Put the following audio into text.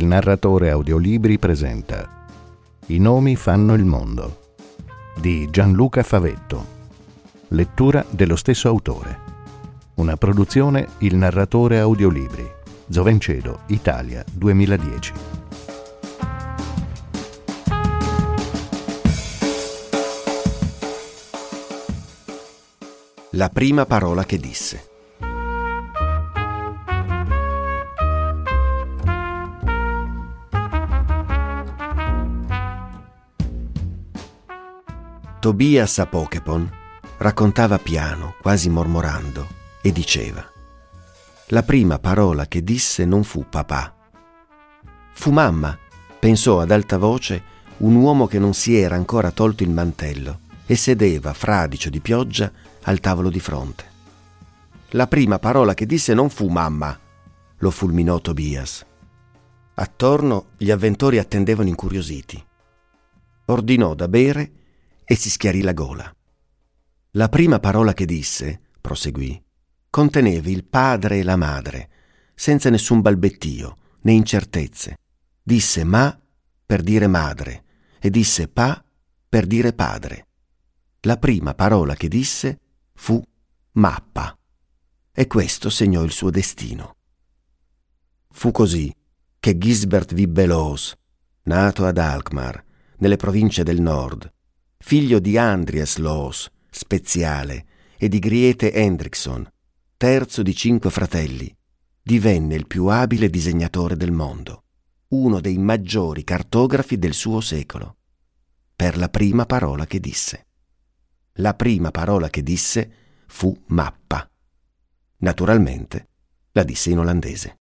il narratore audiolibri presenta I nomi fanno il mondo di Gianluca Favetto. Lettura dello stesso autore. Una produzione Il narratore audiolibri. Zovencedo, Italia 2010. La prima parola che disse. Tobias a Pokepon raccontava piano, quasi mormorando, e diceva La prima parola che disse non fu papà. Fu mamma, pensò ad alta voce un uomo che non si era ancora tolto il mantello e sedeva, fradicio di pioggia, al tavolo di fronte. La prima parola che disse non fu mamma, lo fulminò Tobias. Attorno gli avventori attendevano incuriositi. Ordinò da bere e si schiarì la gola. La prima parola che disse, proseguì, conteneva il padre e la madre, senza nessun balbettio né incertezze. Disse ma per dire madre e disse pa per dire padre. La prima parola che disse fu mappa e questo segnò il suo destino. Fu così che Gisbert Vibbelos, nato ad Alkmaar, nelle province del nord, figlio di Andreas Loos, speziale, e di Griete Hendrickson, terzo di cinque fratelli, divenne il più abile disegnatore del mondo, uno dei maggiori cartografi del suo secolo, per la prima parola che disse. La prima parola che disse fu mappa. Naturalmente la disse in olandese.